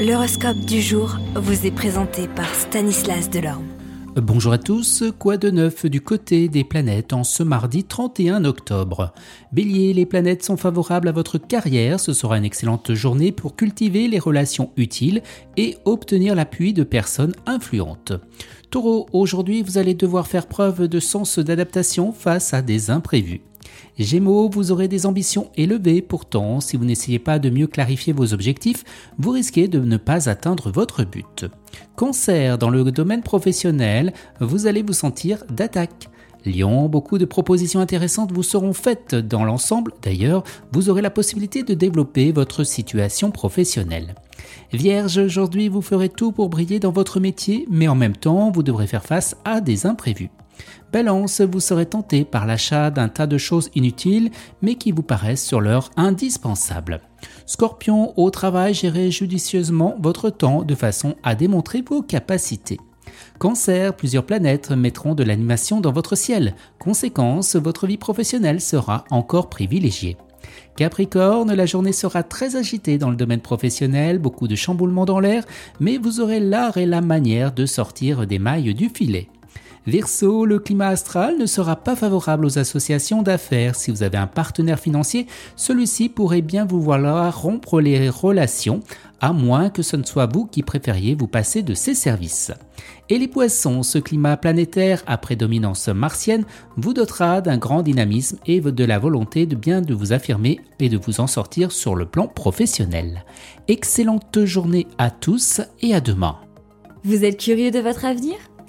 L'horoscope du jour vous est présenté par Stanislas Delorme. Bonjour à tous, quoi de neuf du côté des planètes en ce mardi 31 octobre? Bélier, les planètes sont favorables à votre carrière, ce sera une excellente journée pour cultiver les relations utiles et obtenir l'appui de personnes influentes. Taureau, aujourd'hui vous allez devoir faire preuve de sens d'adaptation face à des imprévus. Gémeaux, vous aurez des ambitions élevées, pourtant, si vous n'essayez pas de mieux clarifier vos objectifs, vous risquez de ne pas atteindre votre but. Cancer, dans le domaine professionnel, vous allez vous sentir d'attaque. Lion, beaucoup de propositions intéressantes vous seront faites dans l'ensemble. D'ailleurs, vous aurez la possibilité de développer votre situation professionnelle. Vierge, aujourd'hui vous ferez tout pour briller dans votre métier, mais en même temps vous devrez faire face à des imprévus. Balance, vous serez tenté par l'achat d'un tas de choses inutiles, mais qui vous paraissent sur l'heure indispensables. Scorpion, au travail, gérez judicieusement votre temps de façon à démontrer vos capacités. Cancer, plusieurs planètes mettront de l'animation dans votre ciel. Conséquence, votre vie professionnelle sera encore privilégiée. Capricorne, la journée sera très agitée dans le domaine professionnel, beaucoup de chamboulements dans l'air, mais vous aurez l'art et la manière de sortir des mailles du filet. Verseau, le climat astral ne sera pas favorable aux associations d'affaires. Si vous avez un partenaire financier, celui-ci pourrait bien vous vouloir rompre les relations, à moins que ce ne soit vous qui préfériez vous passer de ses services. Et les poissons, ce climat planétaire à prédominance martienne vous dotera d'un grand dynamisme et de la volonté de bien de vous affirmer et de vous en sortir sur le plan professionnel. Excellente journée à tous et à demain. Vous êtes curieux de votre avenir?